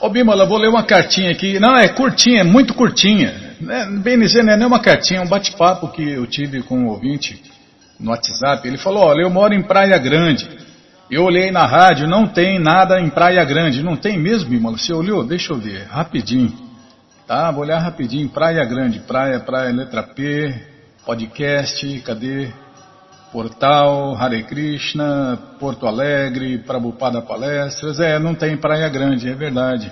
Ô Bimala, vou ler uma cartinha aqui. Não, é curtinha, é muito curtinha. É, bem dizer, não é nem uma cartinha, é um bate-papo que eu tive com um ouvinte no WhatsApp. Ele falou: Olha, eu moro em Praia Grande. Eu olhei na rádio, não tem nada em Praia Grande. Não tem mesmo, Bimala? Você olhou? Deixa eu ver, rapidinho. Tá, vou olhar rapidinho. Praia Grande, Praia, Praia, letra P, podcast, cadê? Portal, Hare Krishna, Porto Alegre, Prabhupada Palestras. É, não tem Praia Grande, é verdade.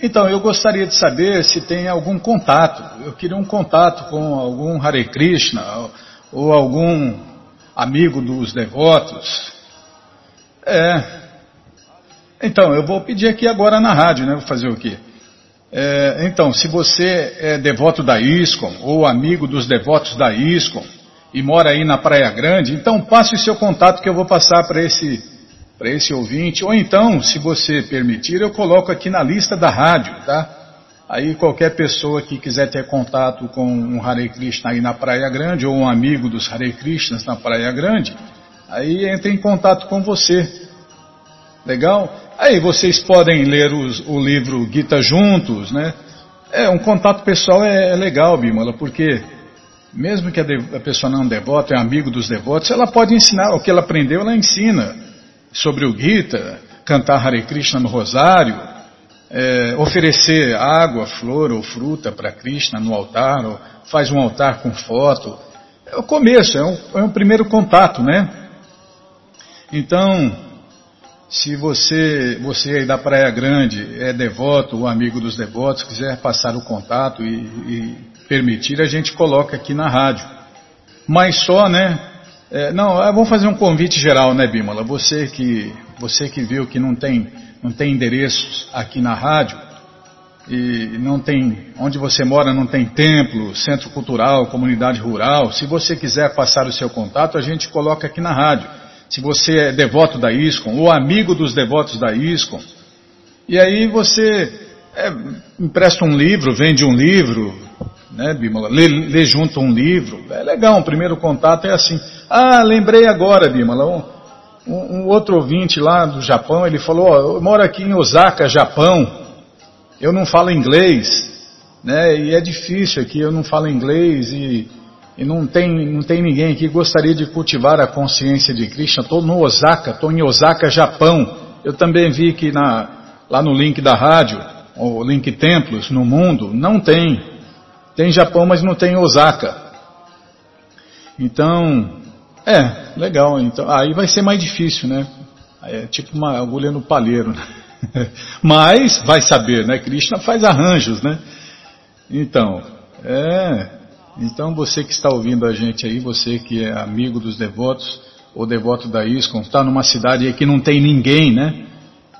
Então, eu gostaria de saber se tem algum contato. Eu queria um contato com algum Hare Krishna ou algum amigo dos devotos. É. Então, eu vou pedir aqui agora na rádio, né? Vou fazer o quê? É, então, se você é devoto da ISCOM ou amigo dos devotos da ISCOM, e mora aí na Praia Grande, então passe o seu contato que eu vou passar para esse, esse ouvinte. Ou então, se você permitir, eu coloco aqui na lista da rádio, tá? Aí qualquer pessoa que quiser ter contato com um Hare Krishna aí na Praia Grande, ou um amigo dos Hare Krishnas na Praia Grande, aí entra em contato com você. Legal? Aí vocês podem ler os, o livro Gita juntos, né? É, um contato pessoal é, é legal, Bimala, porque mesmo que a, pessoa não devota, é amigo dos devotos, ela pode ensinar o que ela aprendeu, ela ensina sobre o Gita, cantar Hare Krishna no rosário, é, oferecer água, flor ou fruta para Krishna no altar, ou faz um altar com foto. É o começo, é um, é um primeiro contato, né? Então, se você, você aí da Praia Grande é devoto ou amigo dos devotos, quiser passar o contato e, e permitir, a gente coloca aqui na rádio. Mas só, né? É, não, é, vamos fazer um convite geral, né, Bímola? Você que, você que viu que não tem, não tem endereços aqui na rádio, e não tem, onde você mora não tem templo, centro cultural, comunidade rural. Se você quiser passar o seu contato, a gente coloca aqui na rádio. Se você é devoto da ISCOM ou amigo dos devotos da ISCOM, e aí você é, empresta um livro, vende um livro, né, Bímola? Lê, lê, junto um livro. É legal, um primeiro contato é assim. Ah, lembrei agora, Bímola. Um, um, outro ouvinte lá do Japão, ele falou: ó, eu moro aqui em Osaka, Japão. Eu não falo inglês, né? E é difícil aqui, eu não falo inglês e, e não tem não tem ninguém aqui que gostaria de cultivar a consciência de Krishna. Estou no Osaka, estou em Osaka, Japão. Eu também vi que na, lá no link da rádio, o link Templos no mundo, não tem tem Japão, mas não tem Osaka. Então, é, legal. Então, aí vai ser mais difícil, né? É tipo uma agulha no palheiro. Né? Mas, vai saber, né? Krishna faz arranjos, né? Então, é. Então você que está ouvindo a gente aí, você que é amigo dos devotos, ou devoto da ISCOM, está numa cidade que não tem ninguém, né?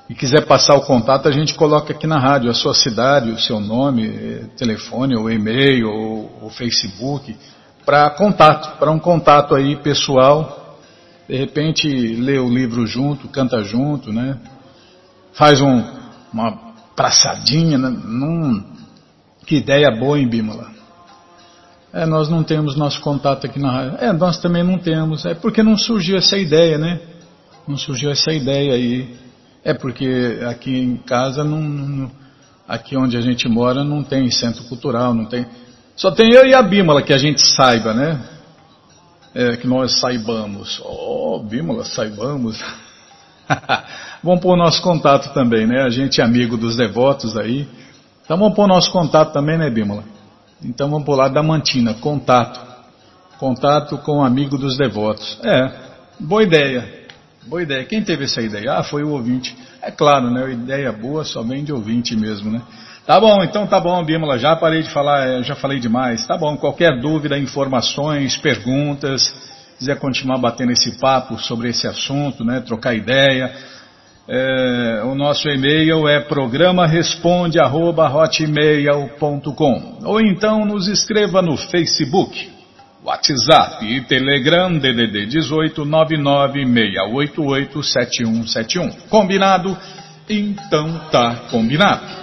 E quiser passar o contato, a gente coloca aqui na rádio a sua cidade, o seu nome, eh, telefone, ou e-mail, ou, ou Facebook, para contato, para um contato aí pessoal. De repente lê o livro junto, canta junto, né? Faz um, uma praçadinha, né? Num, que ideia boa, em Bímola. É, nós não temos nosso contato aqui na rádio. É, nós também não temos. É porque não surgiu essa ideia, né? Não surgiu essa ideia aí. É porque aqui em casa, não, não, aqui onde a gente mora, não tem centro cultural, não tem. Só tem eu e a Bímola que a gente saiba, né? É, que nós saibamos. Oh, Bímola, saibamos. vamos pôr o nosso contato também, né? A gente é amigo dos devotos aí. Então vamos pôr nosso contato também, né, Bímola? Então vamos pôr lá da Mantina, contato. Contato com o amigo dos devotos. É, boa ideia. Boa ideia. Quem teve essa ideia? Ah, foi o ouvinte. É claro, né? Ideia boa só vem de ouvinte mesmo, né? Tá bom, então tá bom, Bímola. Já parei de falar, é, já falei demais. Tá bom. Qualquer dúvida, informações, perguntas, quiser continuar batendo esse papo sobre esse assunto, né? Trocar ideia. É, o nosso e-mail é programaresponde@hotmail.com ou então nos escreva no Facebook WhatsApp e Telegram DDD 18 996887171. Combinado? Então tá combinado.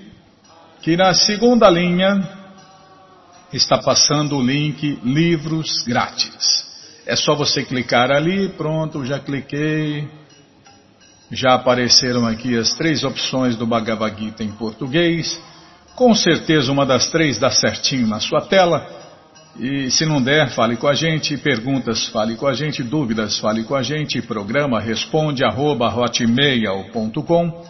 que na segunda linha está passando o link Livros Grátis. É só você clicar ali, pronto, já cliquei. Já apareceram aqui as três opções do Bhagavad Gita em português. Com certeza uma das três dá certinho na sua tela. E se não der, fale com a gente. Perguntas, fale com a gente. Dúvidas, fale com a gente. Programa responde arroba hotmail.com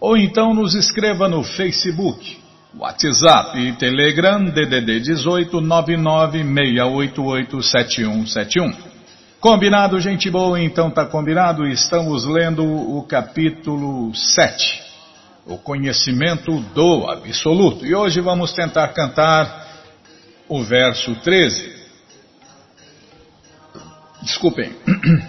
ou então nos escreva no Facebook, WhatsApp e Telegram DDD 18 996887171. Combinado, gente boa? Então tá combinado. Estamos lendo o capítulo 7, o conhecimento do absoluto. E hoje vamos tentar cantar o verso 13. Desculpem.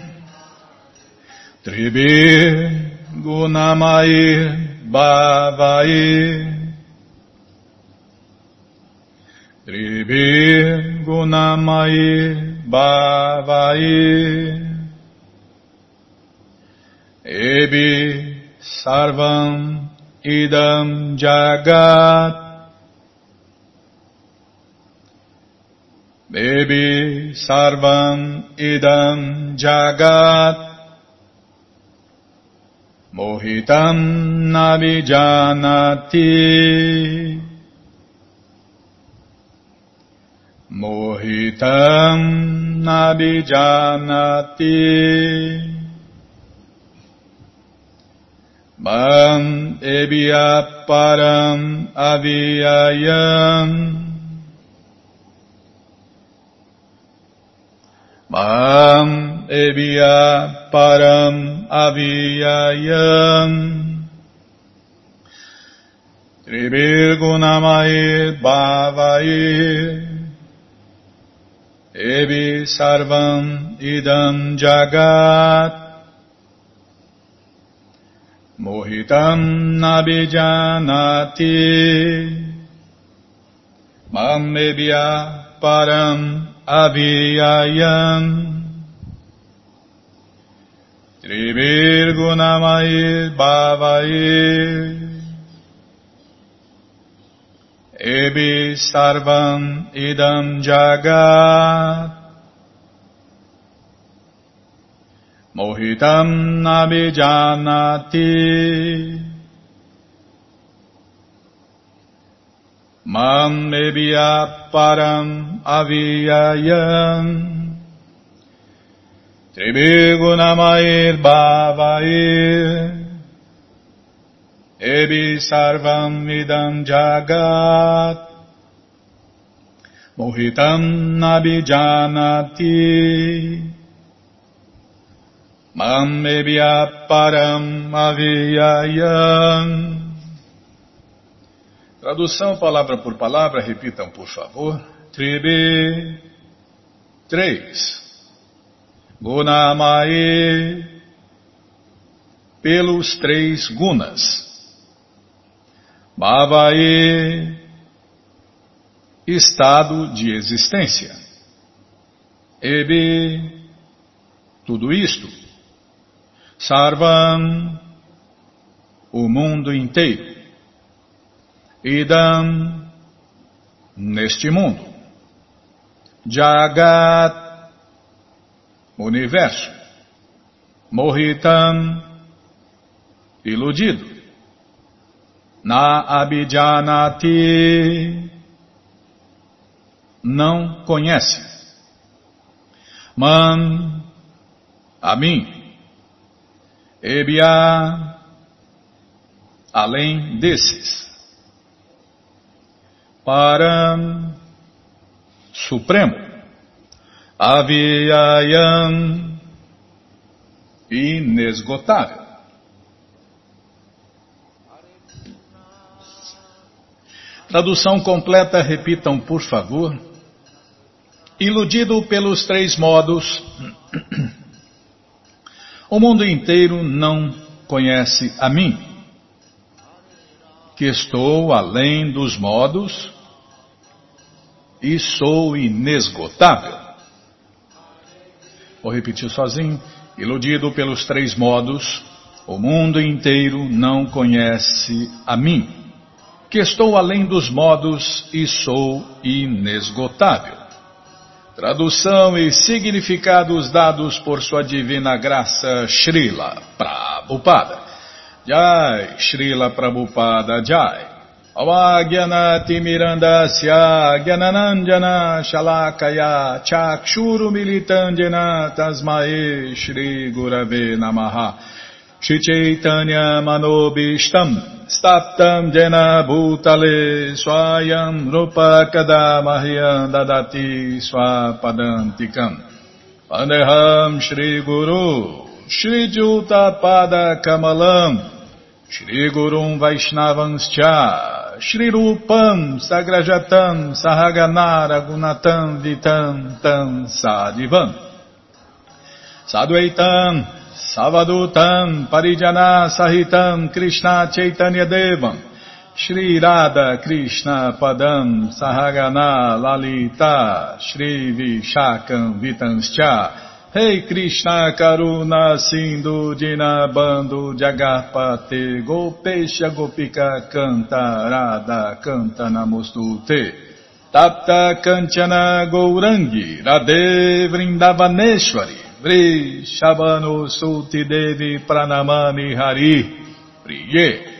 Tribi Gunamai Bhavai Ebi Sarvam Idam Jagat Ebi Sarvam Idam Jagat Mohitam Navijanati Mohitam Nabijanati Mam Ebya Param Aviyayam Mam Ebya Param Aviyayam Tribirgunamai Bhavai Ebi Sarvam Idam Jagat. Mohitam Nabijanati. Mam Ebya Param Aviyayam Tribirgunamai Bhavai Ebi Sarvam Idam Jagat. Mohitam Nabijanati Mam Ebya Param Aviyayam. Tribhugunamair Bhavair Ebi Sarvam Idam Jagat. Mohitam Nabijanati Mam Param Aviyayam. Tradução palavra por palavra, repitam por favor. Tribe 3 Gunamai pelos três gunas. Bhavae, estado de existência. Ebe, tudo isto. Sarvam, o mundo inteiro. Idam, neste mundo. Jagat, universo. Mohitam, iludido. Na abhijanati, não conhece. Man, a mim. Ebia, além desses. Param, Supremo. Avyayam, inesgotável. Tradução completa, repitam por favor. Iludido pelos três modos, o mundo inteiro não conhece a mim, que estou além dos modos e sou inesgotável. Vou repetir sozinho. Iludido pelos três modos, o mundo inteiro não conhece a mim, que estou além dos modos e sou inesgotável. Tradução e significados dados por sua divina graça Srila Prabhupada. Jai, Srila Prabhupada Jai. Avagyanatimirandasya Gyananandjana Shalakaya Chakshuru Militandjana Tasmae Shri Gurave Staptam Jena Bhutale Swayam Rupa Kadamahyam Dadati Swapadantikam. Vandeham Shri Guru Shri Juta Pada Kamalam. Shri Gurum Vaishnavanscha Shri Rupam Sagrajatam Sahaganara Gunatam Vitam Tam Sadivam. Sadhuaitam Savadutam Parijana Sahitam Krishna Chaitanya Devam. Shri Radha Krishna Padam Sahagana Lalita Shri Vishakam Vitanscha. Hey Krishna Karuna Sindhu Dinabando Jagarpate Gopesha Gopika Canta Radha Canta Namostute. Tapta Kanchana Gourangi Radhe Vrindavaneshwari Vri Shabano Sulti Devi Pranamani Hari. Priye.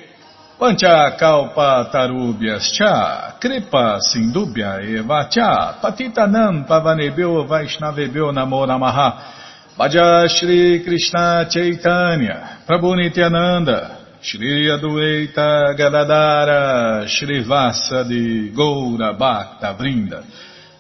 Pancha kalpa tarubhyas cha, kripa sindubhya eva cha, patitanam pavanebhyo vaishnavebhyo namo namaha, Bhaja Shri Krishna Chaitanya, Prabhu Nityananda, Shri Adueita Gadadara, Shri Vasadi Goura Bhakta Vrinda,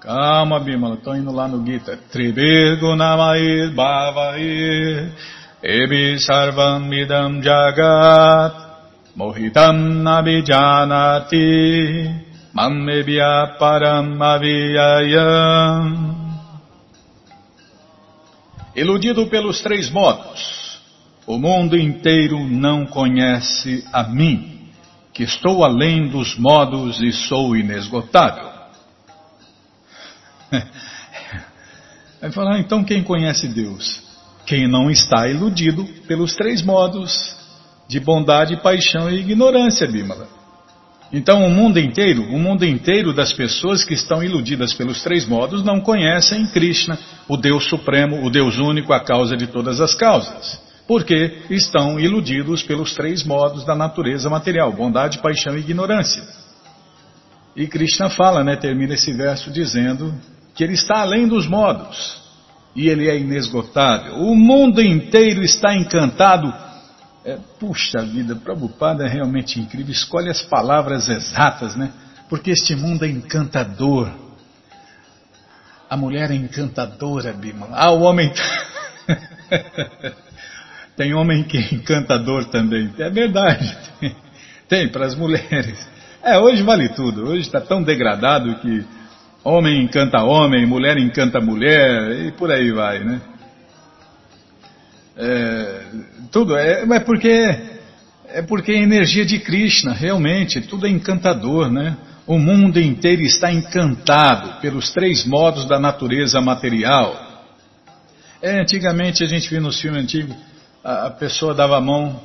Calma, Bimala, estou indo lá no Gita. Tribirgo Namair Bhavair. Ebi sarvam midam jagat mohitam nabijanati mammebhya param aviyayam. Iludido pelos três modos, o mundo inteiro não conhece a mim, que estou além dos modos e sou inesgotável. Vai falar, então quem conhece Deus? Quem não está iludido pelos três modos de bondade, paixão e ignorância, Bímala. Então o mundo inteiro, o mundo inteiro das pessoas que estão iludidas pelos três modos não conhecem Krishna, o Deus Supremo, o Deus único, a causa de todas as causas. Porque estão iludidos pelos três modos da natureza material, bondade, paixão e ignorância. E Krishna fala, né, termina esse verso dizendo que ele está além dos modos e ele é inesgotável. O mundo inteiro está encantado. É, puxa vida, Prabhupada é realmente incrível. Escolhe as palavras exatas, né? Porque este mundo é encantador. A mulher é encantadora, Bimala. Ah, o homem. Tem homem que é encantador também. É verdade. Tem, tem para as mulheres. É, hoje vale tudo. Hoje está tão degradado que Homem encanta homem, mulher encanta mulher, e por aí vai, né? é, tudo. É, é porque é porque a energia de Krishna, realmente, tudo é encantador, né? O mundo inteiro está encantado pelos três modos da natureza material. É, antigamente a gente via nos filmes antigos, a, a pessoa dava a mão,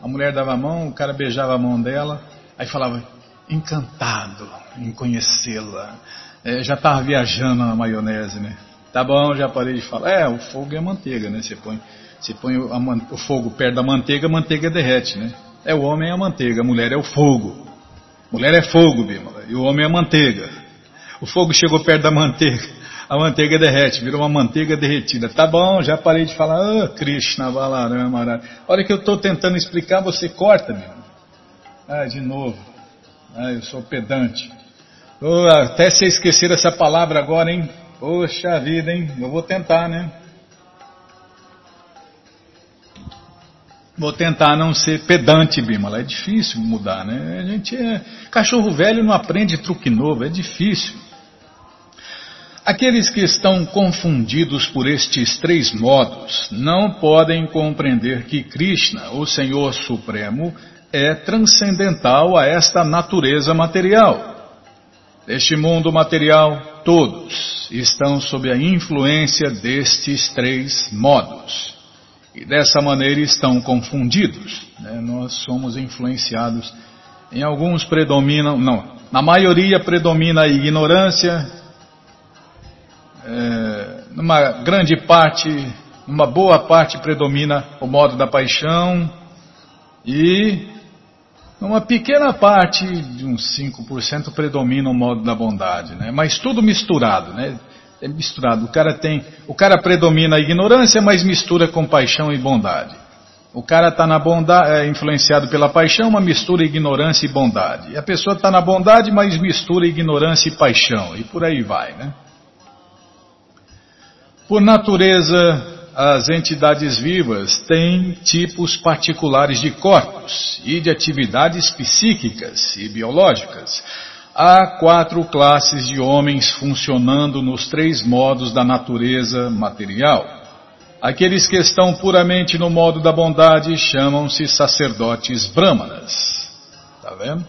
a mulher dava a mão, o cara beijava a mão dela, aí falava, encantado em conhecê-la. É, já estava viajando na maionese, né? Tá bom, já parei de falar. É, o fogo é a manteiga, né? Você põe, você põe o, a, o fogo perto da manteiga, a manteiga derrete, né? É o homem é a manteiga, a mulher é o fogo. Mulher é fogo, Bímola, e o homem é a manteiga. O fogo chegou perto da manteiga, a manteiga derrete, virou uma manteiga derretida. Tá bom, já parei de falar, ah, oh, Krishna Balarama. Olha que eu estou tentando explicar, você corta, Bímola. Ah, de novo. Ah, eu sou pedante. Oh, até se esquecer essa palavra agora, hein? Poxa vida, hein? Eu vou tentar, né? Vou tentar não ser pedante, Bimala. É difícil mudar, né? A gente é. Cachorro velho não aprende truque novo, é difícil. Aqueles que estão confundidos por estes três modos não podem compreender que Krishna, o Senhor Supremo, é transcendental a esta natureza material. Neste mundo material, todos estão sob a influência destes três modos e dessa maneira estão confundidos. Né? Nós somos influenciados. Em alguns predominam, não, na maioria predomina a ignorância, é, numa grande parte, numa boa parte predomina o modo da paixão e numa pequena parte, de uns 5%, predomina o modo da bondade, né? mas tudo misturado, né? é misturado. O cara tem, o cara predomina a ignorância, mas mistura com paixão e bondade. O cara está na bondade, é influenciado pela paixão, mas mistura ignorância e bondade. E a pessoa está na bondade, mas mistura ignorância e paixão. E por aí vai, né? Por natureza, as entidades vivas têm tipos particulares de corpos e de atividades psíquicas e biológicas Há quatro classes de homens funcionando nos três modos da natureza material. Aqueles que estão puramente no modo da bondade chamam-se sacerdotes brahmanas. Está vendo?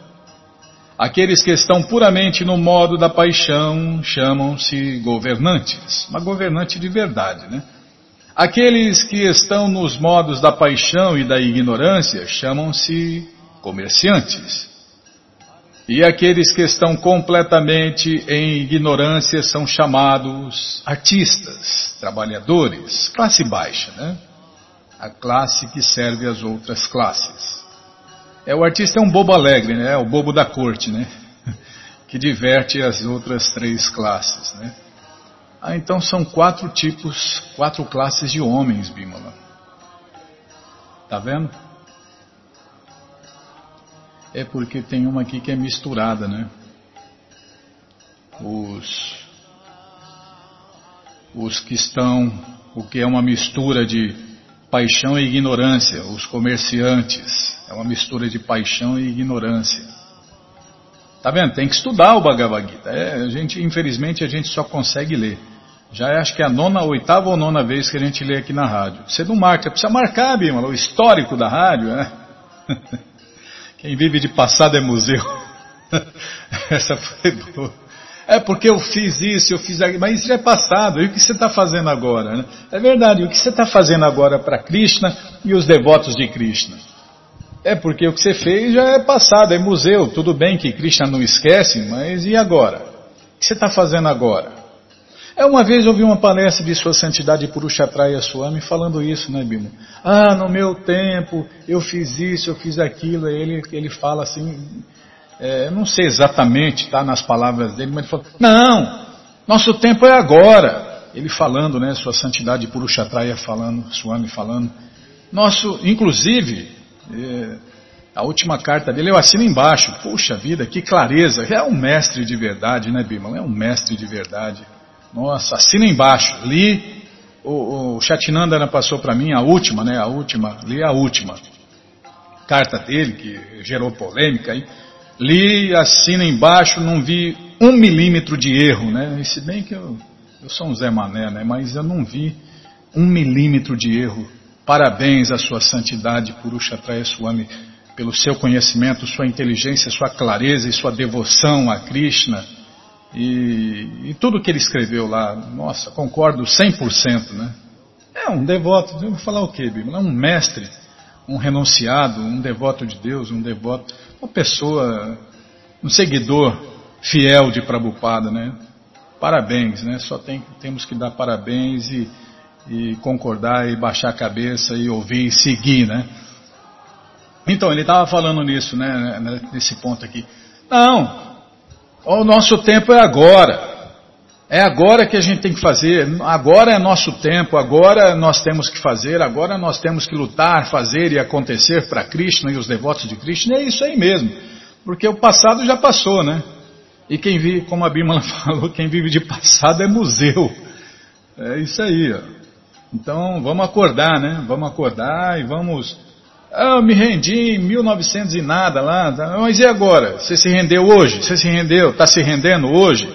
Aqueles que estão puramente no modo da paixão chamam-se governantes. Uma governante de verdade, né? Aqueles que estão nos modos da paixão e da ignorância chamam-se comerciantes. E aqueles que estão completamente em ignorância são chamados artistas, trabalhadores, classe baixa, né? A classe que serve as outras classes. É, o artista é um bobo alegre, né? É o bobo da corte, né? Que diverte as outras três classes, né? Ah, então são quatro tipos, quatro classes de homens, Bimala. Tá vendo? É porque tem uma aqui que é misturada, né? Os, os que estão, o que é uma mistura de paixão e ignorância, os comerciantes, é uma mistura de paixão e ignorância. Tá vendo? Tem que estudar o Bhagavad Gita. É, a gente, infelizmente, a gente só consegue ler. Já é, acho que é a nona, oitava ou nona vez que a gente lê aqui na rádio. Você não marca, precisa marcar, Bima, o histórico da rádio, né? Quem vive de passado é museu. Essa foi boa. É porque eu fiz isso, eu fiz aquilo, mas isso já é passado. E o que você está fazendo agora? Né? É verdade, o que você está fazendo agora para Krishna e os devotos de Krishna? É porque o que você fez já é passado, é museu. Tudo bem que Krishna não esquece, mas e agora? O que você está fazendo agora? É uma vez ouvi uma palestra de Sua Santidade Purushatraya Swami falando isso, né, Bima? Ah, no meu tempo eu fiz isso, eu fiz aquilo. Ele, ele fala assim, é, não sei exatamente, tá, nas palavras dele, mas ele falou: Não, nosso tempo é agora. Ele falando, né, Sua Santidade Purushatraya falando, Swami falando. Nosso, inclusive, é, a última carta dele eu assino embaixo. Puxa vida, que clareza! É um mestre de verdade, né, Bima? É um mestre de verdade. Nossa, assina embaixo. Li, o, o Chatinandana passou para mim a última, né? A última, li a última carta dele, que gerou polêmica aí. Li, assina embaixo, não vi um milímetro de erro, né? E se bem que eu, eu sou um Zé Mané, né? Mas eu não vi um milímetro de erro Parabéns à sua santidade, Purushatraya Swami, pelo seu conhecimento, sua inteligência, sua clareza e sua devoção a Krishna e, e tudo que ele escreveu lá. Nossa, concordo 100%, né? É um devoto, eu vou falar o quê, Bíblia? É um mestre, um renunciado, um devoto de Deus, um devoto, uma pessoa, um seguidor fiel de Prabhupada, né? Parabéns, né? Só tem, temos que dar parabéns e, e concordar e baixar a cabeça e ouvir e seguir, né? Então, ele estava falando nisso, né, nesse ponto aqui. Não, o nosso tempo é agora. É agora que a gente tem que fazer, agora é nosso tempo, agora nós temos que fazer, agora nós temos que lutar, fazer e acontecer para Krishna e os devotos de Krishna. É isso aí mesmo, porque o passado já passou, né? E quem vive, como a Bimala falou, quem vive de passado é museu. É isso aí, ó. Então vamos acordar, né? Vamos acordar e vamos. Ah, eu me rendi em 1900 e nada lá, mas e agora? Você se rendeu hoje? Você se rendeu? Está se rendendo hoje?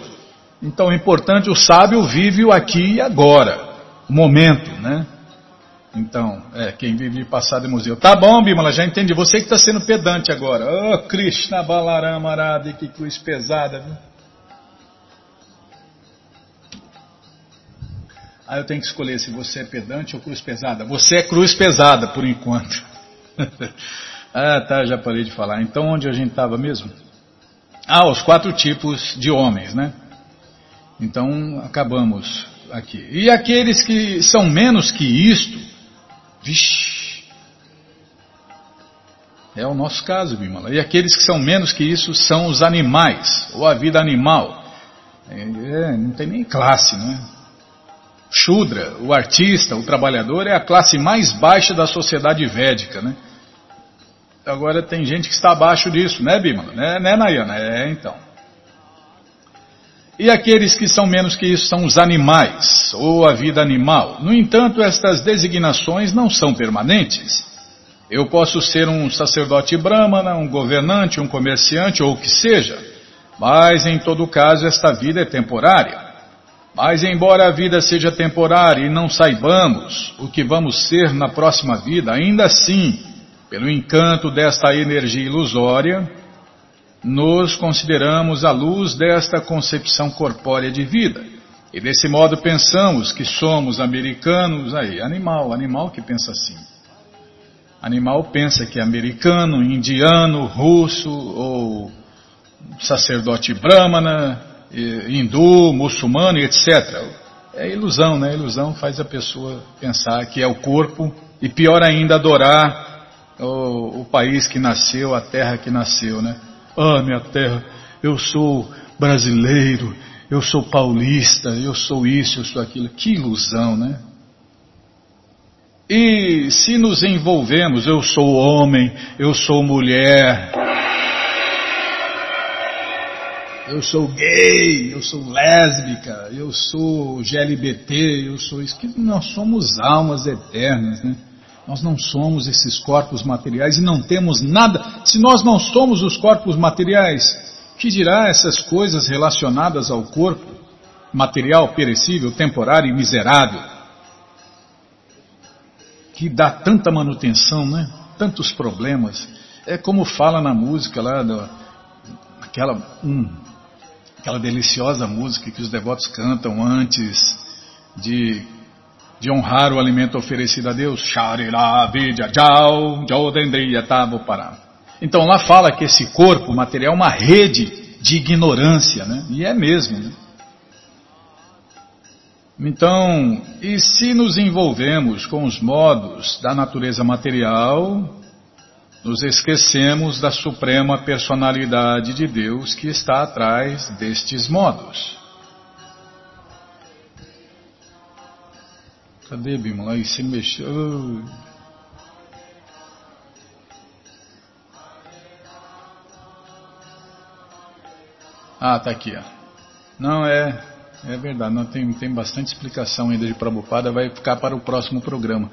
Então é importante, o sábio vive o aqui e agora, o momento, né? Então, é, quem vive passado é museu. Tá bom, Bimala, já entendi. Você que está sendo pedante agora. Oh, Krishna Balarama Arada, que cruz pesada, viu? Ah, eu tenho que escolher se você é pedante ou cruz pesada. Você é cruz pesada, por enquanto. ah, tá, já parei de falar. Então, onde a gente estava mesmo? Ah, os quatro tipos de homens, né? Então, acabamos aqui. E aqueles que são menos que isto, vixe, é o nosso caso, Bimala. E aqueles que são menos que isso são os animais, ou a vida animal. É, é, não tem nem classe, né? Shudra, o artista, o trabalhador, é a classe mais baixa da sociedade védica, né? Agora tem gente que está abaixo disso, né, Bimala? Né, né Nayana? É, então. E aqueles que são menos que isso são os animais, ou a vida animal. No entanto, estas designações não são permanentes. Eu posso ser um sacerdote brahmana, um governante, um comerciante ou o que seja, mas em todo caso esta vida é temporária. Mas embora a vida seja temporária e não saibamos o que vamos ser na próxima vida, ainda assim, pelo encanto desta energia ilusória, nos consideramos a luz desta concepção corpórea de vida. E desse modo pensamos que somos americanos, aí, animal, animal que pensa assim. Animal pensa que é americano, indiano, russo ou sacerdote brahmana, hindu, muçulmano, etc. É ilusão, né? Ilusão faz a pessoa pensar que é o corpo e pior ainda adorar o, o país que nasceu, a terra que nasceu, né? Ah, minha terra, eu sou brasileiro, eu sou paulista, eu sou isso, eu sou aquilo. Que ilusão, né? E se nos envolvemos, eu sou homem, eu sou mulher, eu sou gay, eu sou lésbica, eu sou GLBT, eu sou isso, que nós somos almas eternas, né? Nós não somos esses corpos materiais e não temos nada. Se nós não somos os corpos materiais, que dirá essas coisas relacionadas ao corpo material, perecível, temporário e miserável? Que dá tanta manutenção, né? Tantos problemas. É como fala na música lá, do, aquela, hum, aquela deliciosa música que os devotos cantam antes de de honrar o alimento oferecido a Deus. Então lá fala que esse corpo material é uma rede de ignorância, né? E é mesmo. Né? Então, e se nos envolvemos com os modos da natureza material, nos esquecemos da suprema personalidade de Deus que está atrás destes modos. Cadê, Bimala? Aí se mexeu. Ah, tá aqui, ó. Não, é, é verdade, não, tem, tem bastante explicação ainda de Prabhupada, vai ficar para o próximo programa.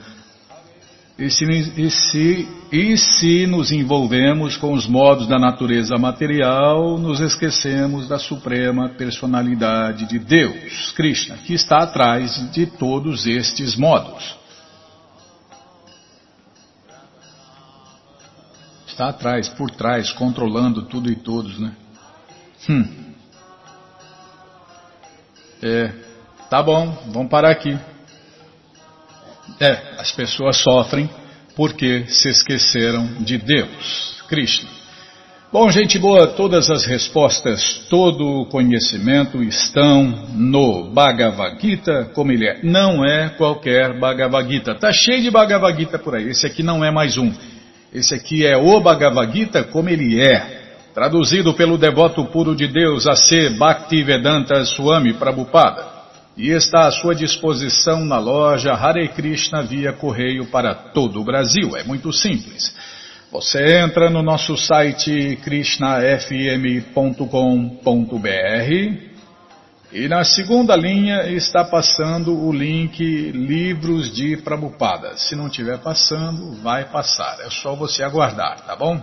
E se, e, se, e se nos envolvemos com os modos da natureza material, nos esquecemos da suprema personalidade de Deus, Krishna, que está atrás de todos estes modos. Está atrás, por trás, controlando tudo e todos, né? Hum. É, tá bom, vamos parar aqui. É, as pessoas sofrem porque se esqueceram de Deus, Krishna. Bom, gente boa, todas as respostas, todo o conhecimento estão no Bhagavad Gita, como ele é. Não é qualquer Bhagavad Gita. Tá cheio de Bhagavad Gita por aí. Esse aqui não é mais um. Esse aqui é o Bhagavad Gita como ele é. Traduzido pelo devoto puro de Deus, A.C. Bhaktivedanta Swami Prabhupada. E está à sua disposição na loja Hare Krishna via correio para todo o Brasil. É muito simples. Você entra no nosso site krishnafm.com.br e na segunda linha está passando o link Livros de Prabupada. Se não estiver passando, vai passar. É só você aguardar, tá bom?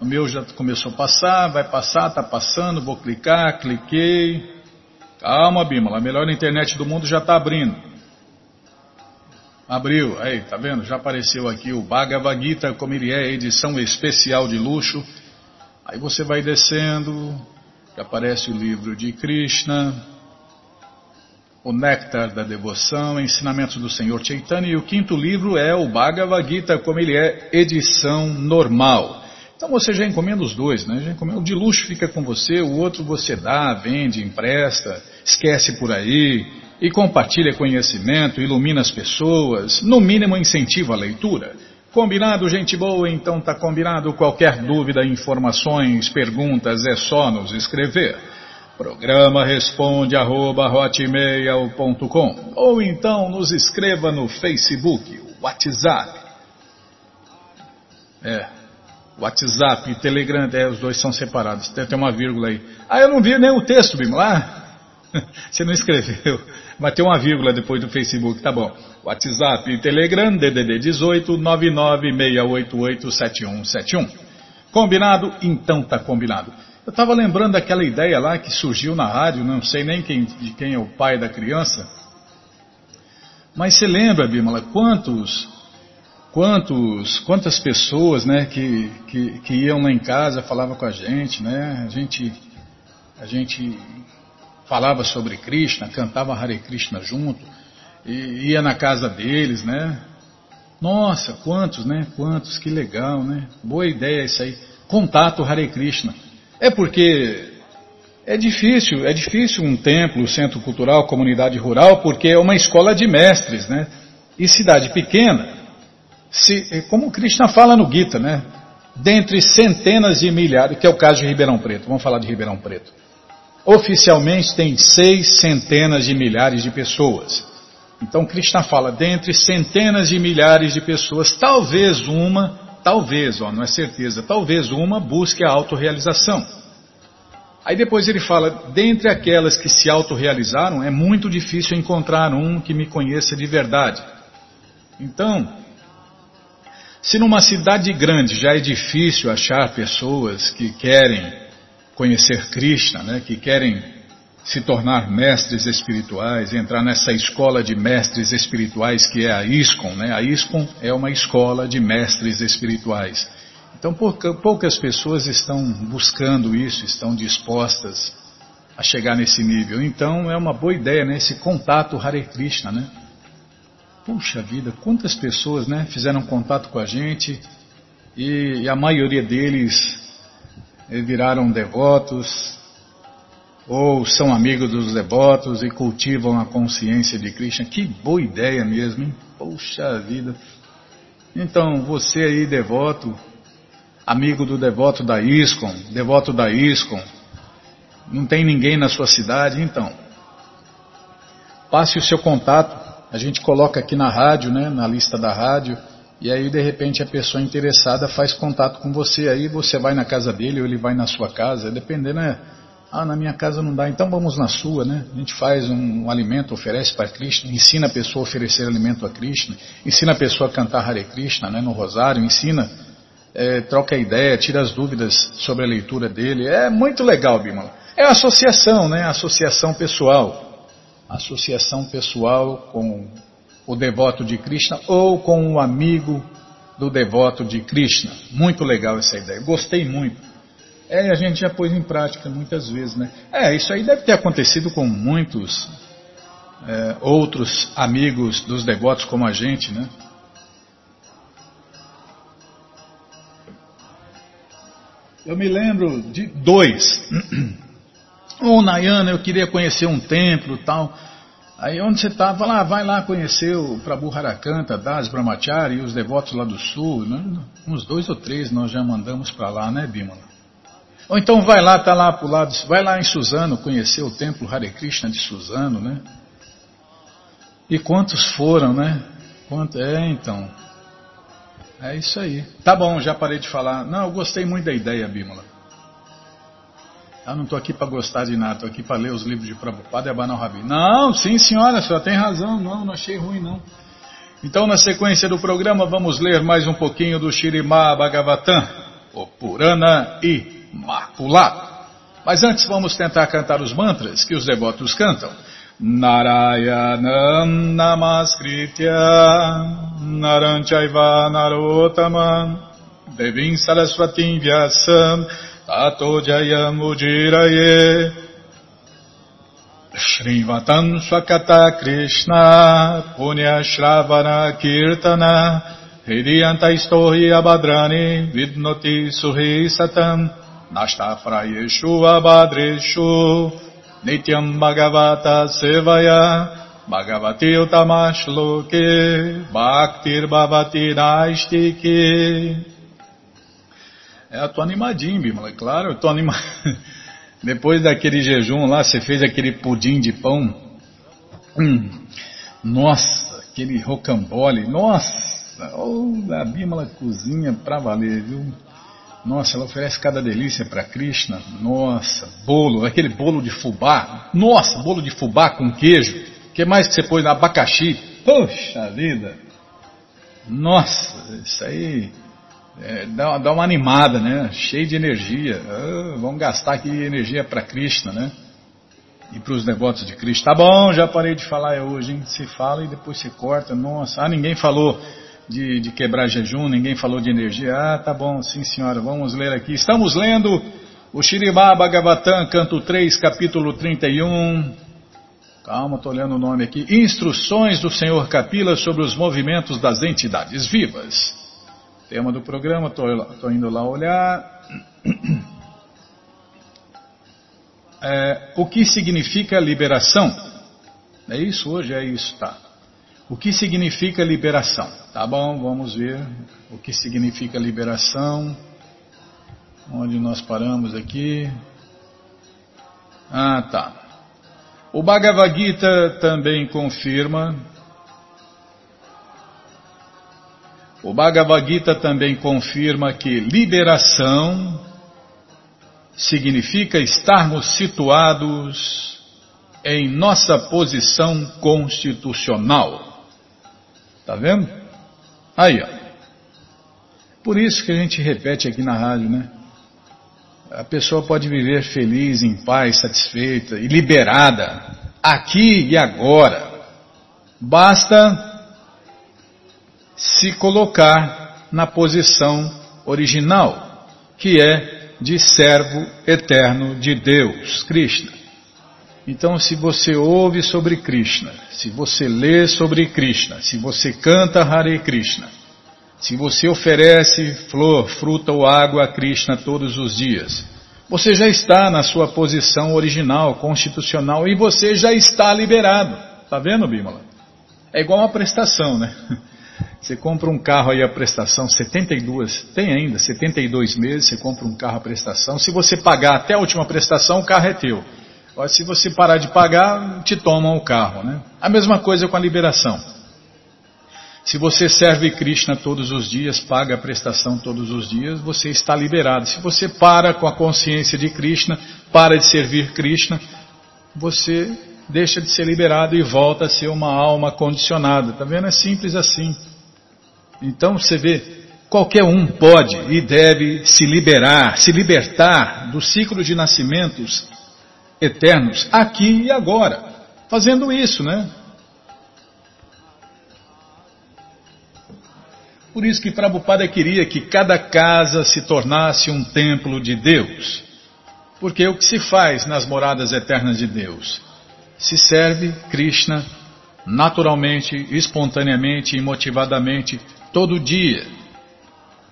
O meu já começou a passar, vai passar, está passando, vou clicar, cliquei. Calma, Bímola, a melhor internet do mundo já está abrindo. Abriu, aí, tá vendo? Já apareceu aqui o Bhagavad Gita, como ele é, edição especial de luxo. Aí você vai descendo, aparece o livro de Krishna, o Néctar da Devoção, Ensinamentos do Senhor Chaitanya, e o quinto livro é o Bhagavad Gita, como ele é, edição normal. Então você já encomenda os dois, né? Já encomenda, o de luxo fica com você, o outro você dá, vende, empresta, esquece por aí, e compartilha conhecimento, ilumina as pessoas, no mínimo incentiva a leitura. Combinado, gente boa? Então tá combinado. Qualquer dúvida, informações, perguntas, é só nos escrever. Programa responde arroba, ou então nos escreva no Facebook, WhatsApp. É, WhatsApp Telegram, é, os dois são separados. Tem, tem uma vírgula aí. Ah, eu não vi nem o texto, Bimo, lá. Você não escreveu. Mas tem uma vírgula depois do Facebook, tá bom. WhatsApp e Telegram, DDD 18 996887171. Combinado? Então tá combinado. Eu estava lembrando daquela ideia lá que surgiu na rádio, não sei nem quem, de quem é o pai da criança. Mas você lembra, Bimala, quantos, quantos, quantas pessoas, né, que, que, que iam lá em casa, falavam com a gente, né, a gente, a gente falava sobre Krishna, cantava Hare Krishna junto, e ia na casa deles, né? Nossa, quantos, né? Quantos, que legal, né? Boa ideia isso aí. Contato Hare Krishna. É porque é difícil, é difícil um templo, centro cultural, comunidade rural, porque é uma escola de mestres, né? E cidade pequena, se, como Krishna fala no Gita, né? Dentre centenas de milhares, que é o caso de Ribeirão Preto, vamos falar de Ribeirão Preto. Oficialmente tem seis centenas de milhares de pessoas. Então Krishna fala, dentre centenas de milhares de pessoas, talvez uma, talvez, ó, não é certeza, talvez uma busque a autorrealização. Aí depois ele fala, dentre aquelas que se autorrealizaram, é muito difícil encontrar um que me conheça de verdade. Então, se numa cidade grande já é difícil achar pessoas que querem conhecer Krishna, né, que querem se tornar mestres espirituais, entrar nessa escola de mestres espirituais que é a ISKCON. Né? A ISKCON é uma escola de mestres espirituais. Então pouca, poucas pessoas estão buscando isso, estão dispostas a chegar nesse nível. Então é uma boa ideia, né? esse contato Hare Krishna. Né? Puxa vida, quantas pessoas né, fizeram contato com a gente e, e a maioria deles viraram devotos, ou são amigos dos devotos e cultivam a consciência de Krishna. Que boa ideia mesmo, hein? Poxa vida. Então, você aí, devoto, amigo do devoto da ISKCON, devoto da ISKCON, não tem ninguém na sua cidade, então, passe o seu contato, a gente coloca aqui na rádio, né, na lista da rádio, e aí, de repente, a pessoa interessada faz contato com você. Aí você vai na casa dele ou ele vai na sua casa, dependendo, né? Ah, na minha casa não dá, então vamos na sua, né? A gente faz um, um alimento, oferece para Krishna, ensina a pessoa a oferecer alimento a Krishna, ensina a pessoa a cantar Hare Krishna né, no rosário, ensina, é, troca ideia, tira as dúvidas sobre a leitura dele. É muito legal, Bimala. É associação, né? Associação pessoal. Associação pessoal com o devoto de Krishna ou com um amigo do devoto de Krishna. Muito legal essa ideia. Gostei muito. É, a gente já pôs em prática muitas vezes, né? É, isso aí deve ter acontecido com muitos é, outros amigos dos devotos como a gente, né? Eu me lembro de dois. Ô oh, Nayana, eu queria conhecer um templo tal. Aí onde você estava, lá, vai lá conhecer o Prabhu Harakanta, Das Brahmachari e os devotos lá do sul. Né? Uns dois ou três nós já mandamos para lá, né, Bimala? Ou então vai lá, tá lá pro lado, vai lá em Suzano conhecer o templo Hare Krishna de Suzano, né? E quantos foram, né? Quanto, é, então. É isso aí. Tá bom, já parei de falar. Não, eu gostei muito da ideia, Bímola. Eu não estou aqui para gostar de nada, estou aqui para ler os livros de Prabhupada e Abanal Rabi. Não, sim senhora, a senhora tem razão, não, não achei ruim não. Então, na sequência do programa, vamos ler mais um pouquinho do Shirimá Bhagavatam, o Purana Imaculado. Mas antes vamos tentar cantar os mantras que os devotos cantam. Narayanam Namaskritya Naranchaiva Narotaman Devim Saraswatim Vyasam Jayamujiraye Srivatam Swakata Krishna Punya Shravana Kirtana Hridiyanta Istohi Abhadrani Vidnoti Suhi Satam Nastafrayeshu Abhadreshu Nityam Bhagavata Sevaya Bhagavati Utamashloke Bhaktir Bhavati Naistike é, eu tô animadinho, Bimala, é claro, eu tô animado. Depois daquele jejum lá, você fez aquele pudim de pão. Hum, nossa, aquele rocambole, nossa, oh, a Bimala cozinha pra valer, viu? Nossa, ela oferece cada delícia para Krishna. Nossa, bolo, aquele bolo de fubá. Nossa, bolo de fubá com queijo. O que mais que você pôs? Abacaxi. Poxa vida. Nossa, isso aí é, dá, dá, uma animada, né? Cheio de energia. Ah, vamos gastar aqui energia para Krishna, né? E para os devotos de Krishna. Tá bom, já parei de falar é hoje, hein? Se fala e depois se corta. Nossa, ah, ninguém falou de, de quebrar jejum, ninguém falou de energia. Ah, tá bom, sim senhora, vamos ler aqui. Estamos lendo o Shiribá Bhagavatam, canto 3, capítulo 31. Calma, estou olhando o nome aqui. Instruções do Senhor Kapila sobre os movimentos das entidades vivas. Tema do programa, estou indo lá olhar. É, o que significa liberação? É isso hoje? É isso, tá. O que significa liberação? Tá bom, vamos ver o que significa liberação. Onde nós paramos aqui? Ah, tá. O Bhagavad Gita também confirma O Bhagavad Gita também confirma que liberação significa estarmos situados em nossa posição constitucional. Tá vendo? Aí, ó. Por isso que a gente repete aqui na rádio, né? A pessoa pode viver feliz, em paz, satisfeita e liberada aqui e agora. Basta se colocar na posição original, que é de servo eterno de Deus, Krishna. Então, se você ouve sobre Krishna, se você lê sobre Krishna, se você canta Hare Krishna, se você oferece flor, fruta ou água a Krishna todos os dias, você já está na sua posição original, constitucional, e você já está liberado. Está vendo, Bimala? É igual uma prestação, né? Você compra um carro aí a prestação, 72, tem ainda, 72 meses, você compra um carro a prestação. Se você pagar até a última prestação, o carro é teu. Agora, se você parar de pagar, te tomam o carro. Né? A mesma coisa com a liberação. Se você serve Krishna todos os dias, paga a prestação todos os dias, você está liberado. Se você para com a consciência de Krishna, para de servir Krishna, você deixa de ser liberado e volta a ser uma alma condicionada. Tá vendo? É simples assim. Então você vê, qualquer um pode e deve se liberar, se libertar do ciclo de nascimentos eternos aqui e agora, fazendo isso, né? Por isso que Prabhupada queria que cada casa se tornasse um templo de Deus. Porque o que se faz nas moradas eternas de Deus? Se serve Krishna naturalmente, espontaneamente e motivadamente todo dia.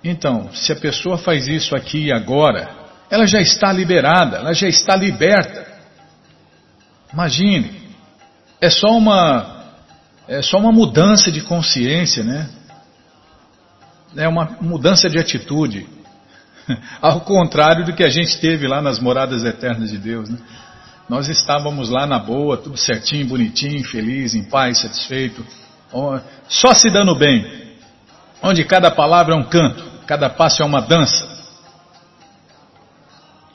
Então, se a pessoa faz isso aqui e agora, ela já está liberada, ela já está liberta. Imagine, é só uma é só uma mudança de consciência, né? É uma mudança de atitude. Ao contrário do que a gente teve lá nas moradas eternas de Deus, né? Nós estávamos lá na boa, tudo certinho, bonitinho, feliz, em paz, satisfeito, só se dando bem, onde cada palavra é um canto, cada passo é uma dança.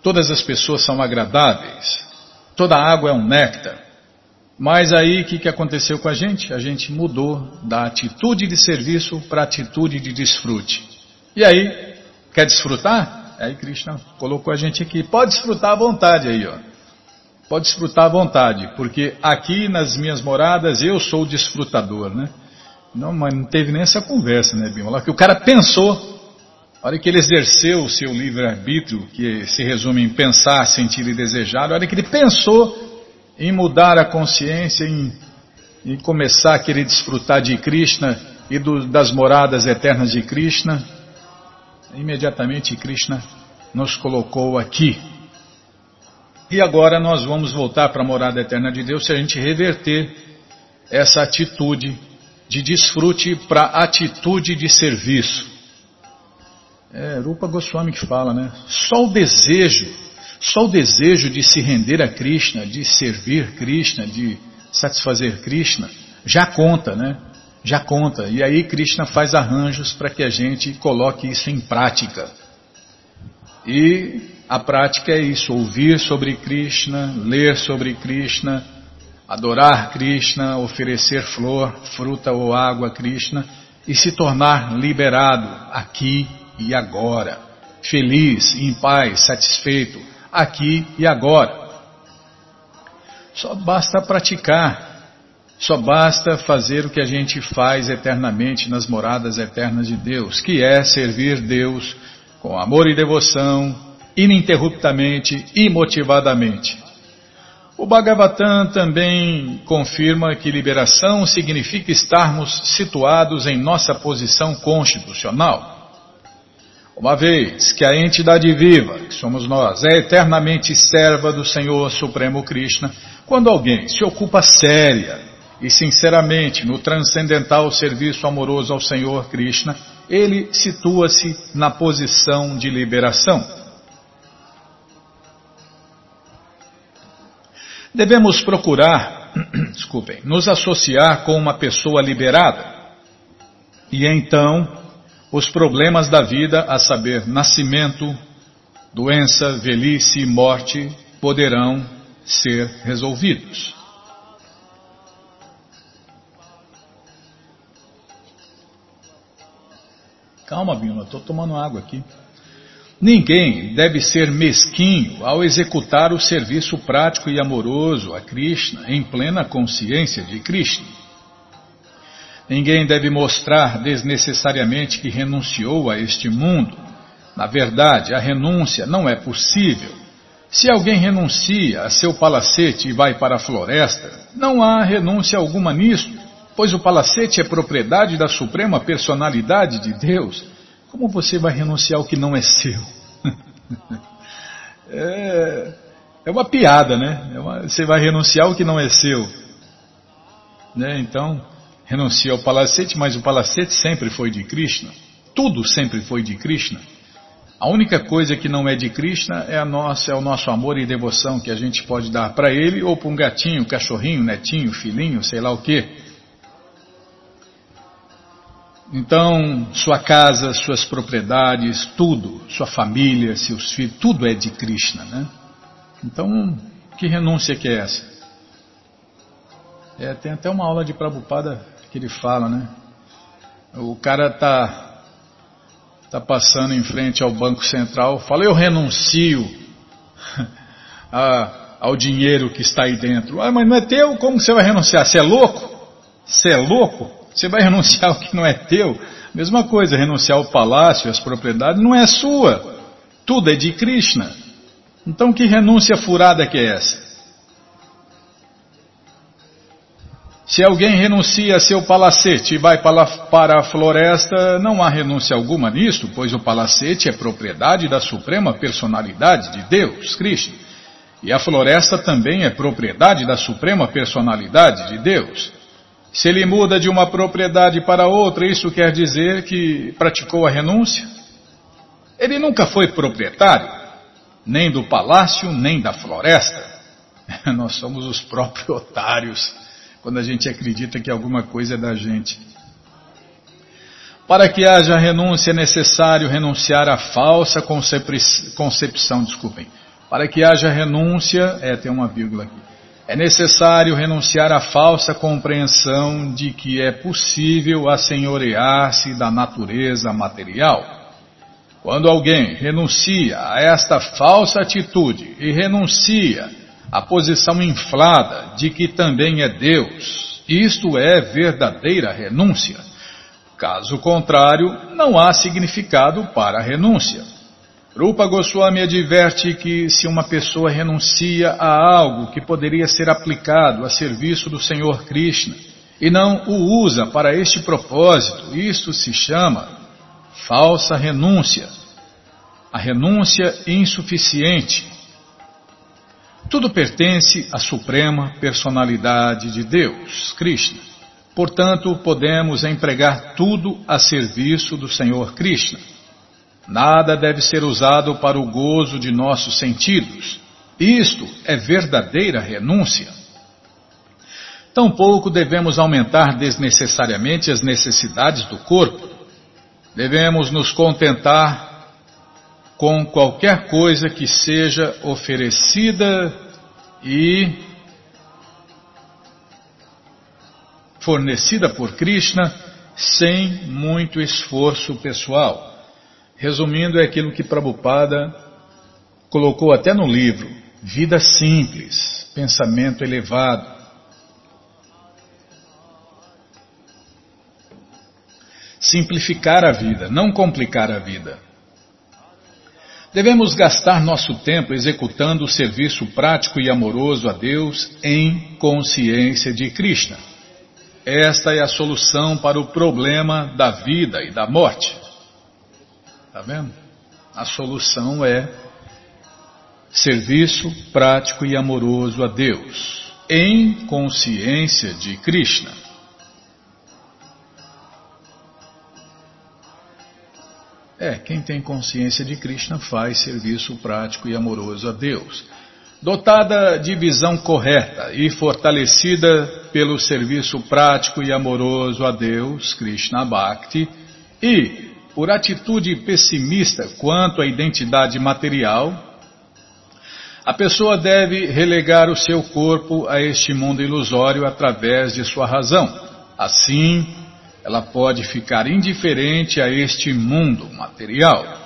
Todas as pessoas são agradáveis, toda água é um néctar. Mas aí o que, que aconteceu com a gente? A gente mudou da atitude de serviço para atitude de desfrute. E aí, quer desfrutar? Aí Krishna colocou a gente aqui. Pode desfrutar à vontade aí, ó. Pode desfrutar à vontade, porque aqui nas minhas moradas eu sou o desfrutador, né? Não, mas não teve nem essa conversa, né, Bima? Que o cara pensou, a hora que ele exerceu o seu livre-arbítrio, que se resume em pensar, sentir e desejar, a hora que ele pensou em mudar a consciência, em, em começar a querer desfrutar de Krishna e do, das moradas eternas de Krishna, imediatamente Krishna nos colocou aqui e agora nós vamos voltar para a morada eterna de Deus se a gente reverter essa atitude de desfrute para atitude de serviço. É Rupa Goswami que fala, né? Só o desejo, só o desejo de se render a Krishna, de servir Krishna, de satisfazer Krishna, já conta, né? Já conta. E aí Krishna faz arranjos para que a gente coloque isso em prática. E a prática é isso: ouvir sobre Krishna, ler sobre Krishna, adorar Krishna, oferecer flor, fruta ou água a Krishna e se tornar liberado aqui e agora, feliz, em paz, satisfeito, aqui e agora. Só basta praticar, só basta fazer o que a gente faz eternamente nas moradas eternas de Deus, que é servir Deus com amor e devoção, ininterruptamente e motivadamente. O Bhagavatam também confirma que liberação significa estarmos situados em nossa posição constitucional. Uma vez que a entidade viva, que somos nós, é eternamente serva do Senhor Supremo Krishna, quando alguém se ocupa séria e sinceramente no transcendental serviço amoroso ao Senhor Krishna, ele situa-se na posição de liberação. Devemos procurar, desculpem, nos associar com uma pessoa liberada. E então, os problemas da vida, a saber, nascimento, doença, velhice e morte, poderão ser resolvidos. Calma, Bima, estou tomando água aqui. Ninguém deve ser mesquinho ao executar o serviço prático e amoroso a Krishna em plena consciência de Krishna. Ninguém deve mostrar desnecessariamente que renunciou a este mundo. Na verdade, a renúncia não é possível. Se alguém renuncia a seu palacete e vai para a floresta, não há renúncia alguma nisto, pois o palacete é propriedade da suprema personalidade de Deus como você vai renunciar ao que não é seu? é, é uma piada, né? É uma, você vai renunciar ao que não é seu. Né? Então, renuncia ao palacete, mas o palacete sempre foi de Krishna. Tudo sempre foi de Krishna. A única coisa que não é de Krishna é, nossa, é o nosso amor e devoção que a gente pode dar para ele ou para um gatinho, cachorrinho, netinho, filhinho, sei lá o que. Então, sua casa, suas propriedades, tudo, sua família, seus filhos, tudo é de Krishna, né? Então, que renúncia que é essa? É, tem até uma aula de Prabhupada que ele fala, né? O cara tá tá passando em frente ao Banco Central, fala, eu renuncio a, ao dinheiro que está aí dentro. Ah, mas não é teu, como você vai renunciar? Você é louco? Você é louco? Você vai renunciar ao que não é teu? Mesma coisa, renunciar ao palácio, às propriedades, não é sua. Tudo é de Krishna. Então que renúncia furada que é essa? Se alguém renuncia a seu palacete e vai para a floresta, não há renúncia alguma nisto, pois o palacete é propriedade da suprema personalidade de Deus, Krishna. E a floresta também é propriedade da suprema personalidade de Deus. Se ele muda de uma propriedade para outra, isso quer dizer que praticou a renúncia? Ele nunca foi proprietário, nem do palácio, nem da floresta. Nós somos os próprios otários quando a gente acredita que alguma coisa é da gente. Para que haja renúncia é necessário renunciar à falsa concepção, desculpem. Para que haja renúncia, é, tem uma vírgula aqui. É necessário renunciar à falsa compreensão de que é possível assenhorear-se da natureza material. Quando alguém renuncia a esta falsa atitude e renuncia a posição inflada de que também é Deus. Isto é verdadeira renúncia. Caso contrário, não há significado para a renúncia. Rupa Goswami adverte que se uma pessoa renuncia a algo que poderia ser aplicado a serviço do Senhor Krishna e não o usa para este propósito, isto se chama falsa renúncia. A renúncia insuficiente tudo pertence à suprema personalidade de Deus, Krishna. Portanto, podemos empregar tudo a serviço do Senhor Krishna. Nada deve ser usado para o gozo de nossos sentidos. Isto é verdadeira renúncia. Tampouco devemos aumentar desnecessariamente as necessidades do corpo. Devemos nos contentar com qualquer coisa que seja oferecida e fornecida por Krishna sem muito esforço pessoal. Resumindo, é aquilo que Prabhupada colocou até no livro: vida simples, pensamento elevado. Simplificar a vida, não complicar a vida. Devemos gastar nosso tempo executando o serviço prático e amoroso a Deus em consciência de Krishna. Esta é a solução para o problema da vida e da morte. Está vendo? A solução é serviço prático e amoroso a Deus em consciência de Krishna. É, quem tem consciência de Krishna faz serviço prático e amoroso a Deus. Dotada de visão correta e fortalecida pelo serviço prático e amoroso a Deus, Krishna Bhakti, e por atitude pessimista quanto à identidade material, a pessoa deve relegar o seu corpo a este mundo ilusório através de sua razão. Assim, ela pode ficar indiferente a este mundo material.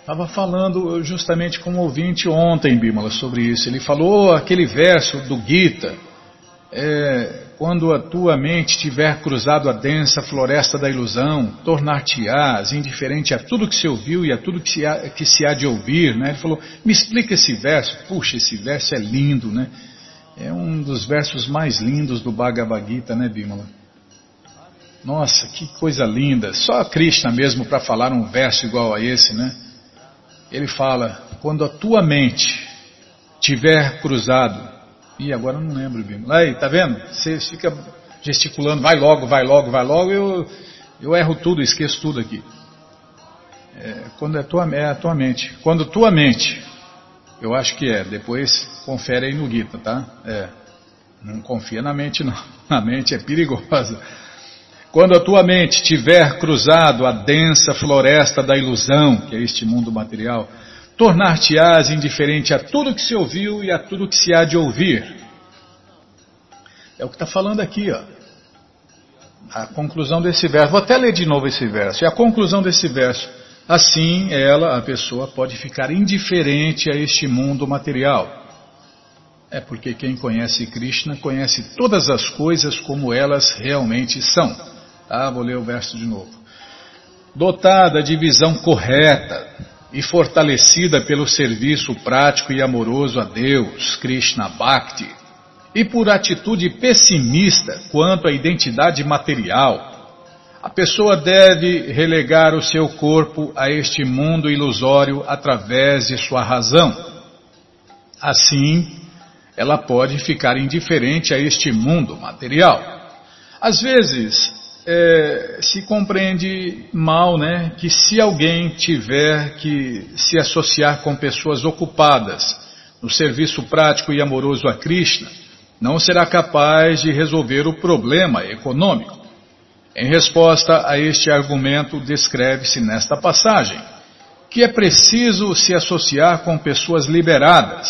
Estava falando justamente com um ouvinte ontem, Bímola, sobre isso. Ele falou aquele verso do Gita, é, quando a tua mente tiver cruzado a densa floresta da ilusão, tornar-te-ás indiferente a tudo que se ouviu e a tudo que se, há, que se há de ouvir. Né? Ele falou, me explica esse verso. Puxa, esse verso é lindo, né? É um dos versos mais lindos do Bhagavad Gita, né, Bímola? Nossa, que coisa linda. Só a Krishna mesmo para falar um verso igual a esse, né? Ele fala: quando a tua mente tiver cruzado. E agora eu não lembro, Bimo. Aí, tá vendo? Você fica gesticulando, vai logo, vai logo, vai logo. Eu, eu erro tudo, esqueço tudo aqui. É, quando é, tua, é a tua mente. Quando tua mente, eu acho que é, depois confere aí no Gita, tá? É. Não confia na mente, não. A mente é perigosa. Quando a tua mente tiver cruzado a densa floresta da ilusão, que é este mundo material, tornar-te-ás indiferente a tudo que se ouviu e a tudo que se há de ouvir. É o que está falando aqui, ó. A conclusão desse verso. Vou até ler de novo esse verso. E a conclusão desse verso. Assim, ela, a pessoa, pode ficar indiferente a este mundo material. É porque quem conhece Krishna conhece todas as coisas como elas realmente são. Ah, vou ler o verso de novo. Dotada de visão correta e fortalecida pelo serviço prático e amoroso a Deus, Krishna Bhakti, e por atitude pessimista quanto à identidade material, a pessoa deve relegar o seu corpo a este mundo ilusório através de sua razão. Assim, ela pode ficar indiferente a este mundo material. Às vezes, é, se compreende mal né, que se alguém tiver que se associar com pessoas ocupadas no serviço prático e amoroso a Krishna, não será capaz de resolver o problema econômico. Em resposta a este argumento, descreve-se nesta passagem que é preciso se associar com pessoas liberadas,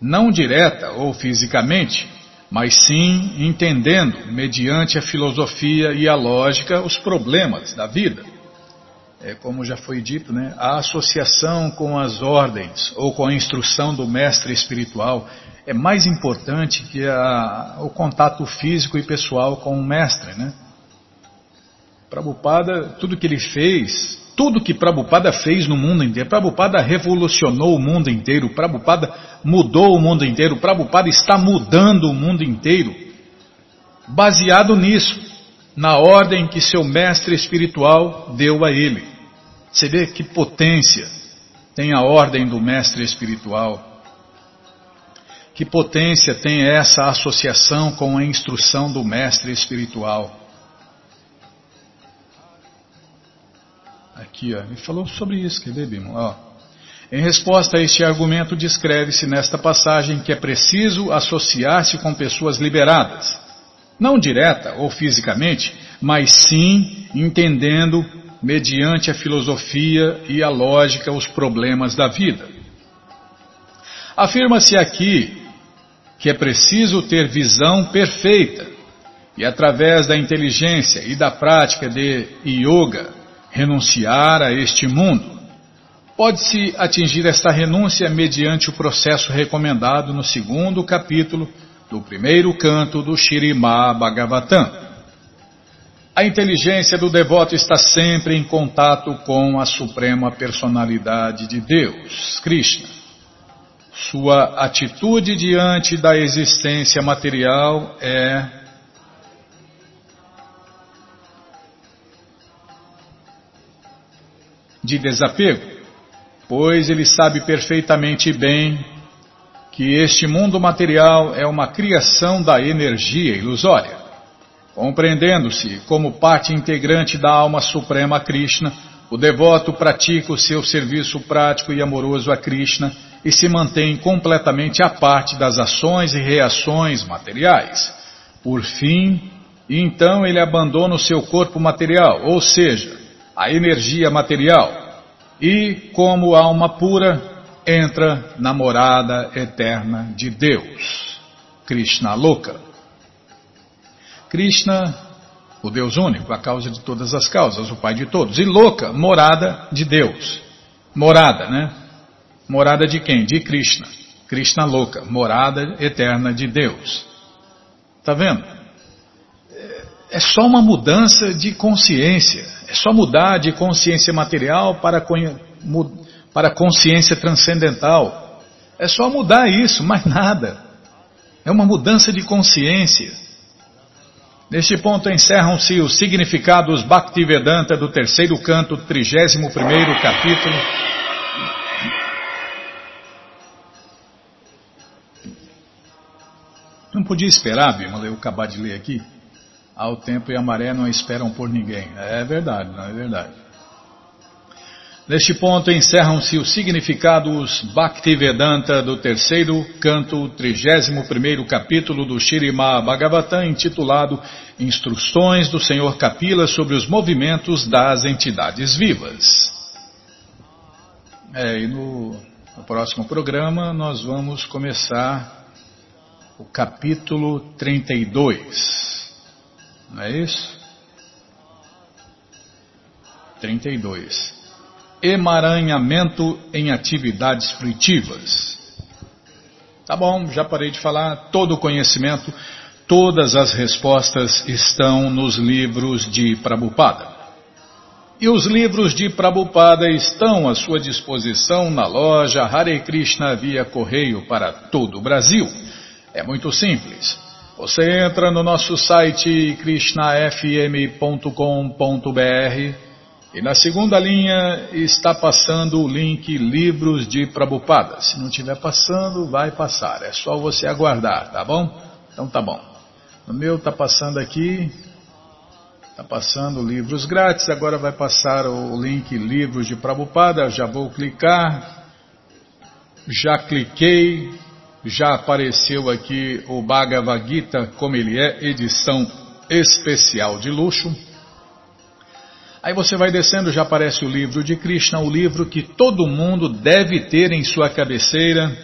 não direta ou fisicamente, mas sim entendendo, mediante a filosofia e a lógica, os problemas da vida. É como já foi dito, né? A associação com as ordens ou com a instrução do mestre espiritual é mais importante que a, o contato físico e pessoal com o mestre, né? Prabhupada, tudo que ele fez, tudo que Prabhupada fez no mundo inteiro, Prabhupada revolucionou o mundo inteiro, Prabhupada mudou o mundo inteiro, Prabhupada está mudando o mundo inteiro, baseado nisso, na ordem que seu mestre espiritual deu a ele. Você vê que potência tem a ordem do mestre espiritual. Que potência tem essa associação com a instrução do mestre espiritual. Aqui, ó, ele falou sobre isso, quer ver, Bimo? Ó. Em resposta a este argumento, descreve-se nesta passagem que é preciso associar-se com pessoas liberadas, não direta ou fisicamente, mas sim entendendo, mediante a filosofia e a lógica, os problemas da vida. Afirma-se aqui que é preciso ter visão perfeita e, através da inteligência e da prática de yoga, renunciar a este mundo. Pode-se atingir esta renúncia mediante o processo recomendado no segundo capítulo do primeiro canto do Shirimá Bhagavatam. A inteligência do devoto está sempre em contato com a suprema personalidade de Deus, Krishna. Sua atitude diante da existência material é de desapego, pois ele sabe perfeitamente bem que este mundo material é uma criação da energia ilusória. Compreendendo-se como parte integrante da alma suprema Krishna, o devoto pratica o seu serviço prático e amoroso a Krishna e se mantém completamente à parte das ações e reações materiais. Por fim, então ele abandona o seu corpo material, ou seja, a energia material e, como alma pura, entra na morada eterna de Deus, Krishna Loka. Krishna, o Deus único, a causa de todas as causas, o Pai de todos. E Loka, morada de Deus. Morada, né? Morada de quem? De Krishna. Krishna Loka, morada eterna de Deus. Tá vendo? É só uma mudança de consciência. É só mudar de consciência material para, para consciência transcendental. É só mudar isso, mais nada. É uma mudança de consciência. Neste ponto encerram-se os significados Bhaktivedanta do terceiro canto, 31 primeiro capítulo. Não podia esperar, Bima, eu acabar de ler aqui. Ao tempo e a maré não esperam por ninguém. É verdade, não é verdade. Neste ponto encerram-se os significados Bhaktivedanta do terceiro canto, 31 capítulo do Shirima Bhagavatam, intitulado Instruções do Senhor Kapila sobre os movimentos das entidades vivas. É, e no, no próximo programa nós vamos começar o capítulo 32. Não é isso? 32. Emaranhamento em atividades fruitivas. Tá bom, já parei de falar. Todo o conhecimento, todas as respostas estão nos livros de Prabhupada. E os livros de Prabhupada estão à sua disposição na loja Hare Krishna via correio para todo o Brasil. É muito simples. Você entra no nosso site krishnafm.com.br e na segunda linha está passando o link Livros de Prabhupada. Se não estiver passando, vai passar. É só você aguardar, tá bom? Então tá bom. No meu está passando aqui, Está passando livros grátis, agora vai passar o link Livros de Prabhupada, já vou clicar. Já cliquei, já apareceu aqui o Bhagavad Gita como ele é, edição especial de luxo. Aí você vai descendo, já aparece o livro de Krishna, o livro que todo mundo deve ter em sua cabeceira.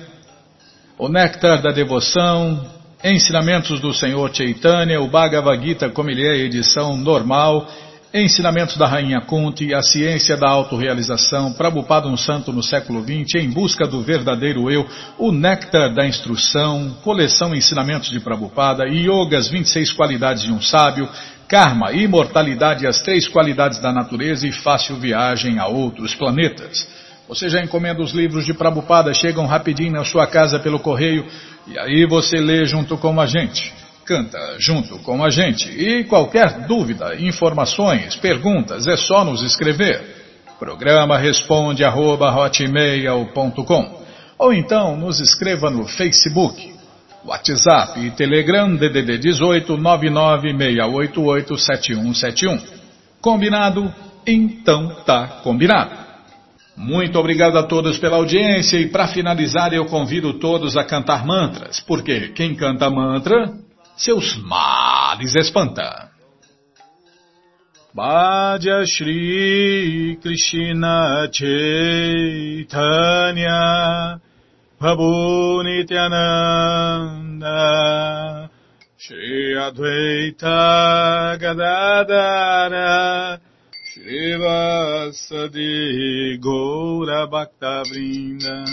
O Néctar da Devoção, Ensinamentos do Senhor Chaitanya, o Bhagavad Gita como ele é, edição normal, Ensinamentos da Rainha Kunti, a ciência da autorrealização, Prabhupada um santo no século XX, em busca do verdadeiro eu, o néctar da instrução, coleção Ensinamentos de Prabhupada, Yoga, as 26 qualidades de um sábio, Karma, imortalidade, as três qualidades da natureza e fácil viagem a outros planetas. Você já encomenda os livros de Prabhupada, chegam rapidinho na sua casa pelo correio, e aí você lê junto com a gente, canta junto com a gente. E qualquer dúvida, informações, perguntas, é só nos escrever. Programa responde arroba, ou então nos escreva no Facebook, WhatsApp e Telegram DDD 18 996887171. Combinado? Então tá combinado. Muito obrigado a todos pela audiência e para finalizar eu convido todos a cantar mantras, porque quem canta mantra, seus males espanta. Bhaja Shri Krishna Chaitanya Prabhu Nityananda Shri Advaita Gadadara Srivasadi Gaura Bhakta Vrinda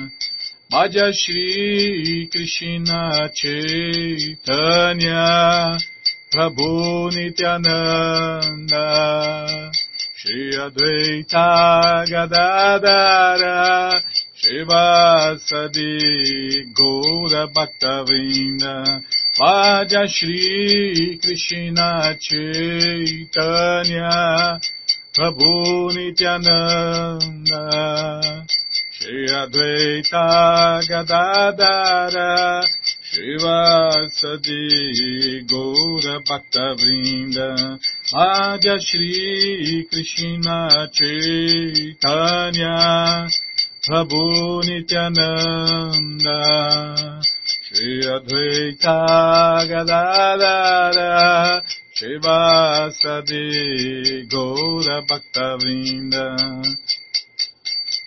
Bhaja Shri Krishna Chaitanya Prabhu Nityananda Shri Advaita Gadadara Srivasadi Gaura Bhakta Vrinda Bhaja Shri Krishna Chaitanya Prabhu Nityananda Shri Advaita Gadadara Srivasadi Gaura Bhakta Vrinda Madhya Shri Krishna Chaitanya Prabhu Nityananda Shri Advaita Gadadara Shivasadi Gaura Bhakta Vrinda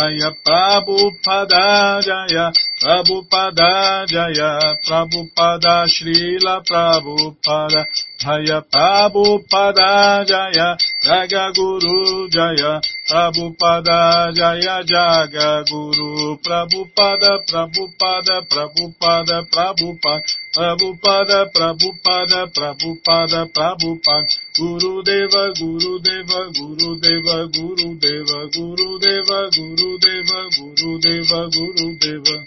Jaya Prabhupada Jaya Prabhupada Jaya Prabhupada Srila Prabhupada Jaya Prabhupada Jaya Jaga Guru Jaya Prabhupada Jaya Jaga Guru Prabhupada Prabhupada Prabhupada Prabhupada Prabhupada Prabhupada Prabhupada Prabhupada Guru Deva Guru Deva Guru Deva Guru Deva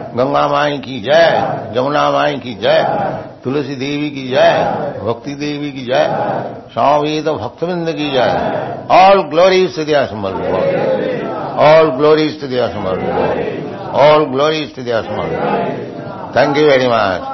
Ganga माई की जय, जमुना माई की जय, तुलसी देवी की जय, भक्ति देवी की जय स्वामी तो भक्तविंद की जय। All glory to Diya Samarth all glory to Diya Samarth all glory to Diya Samarth thank you very much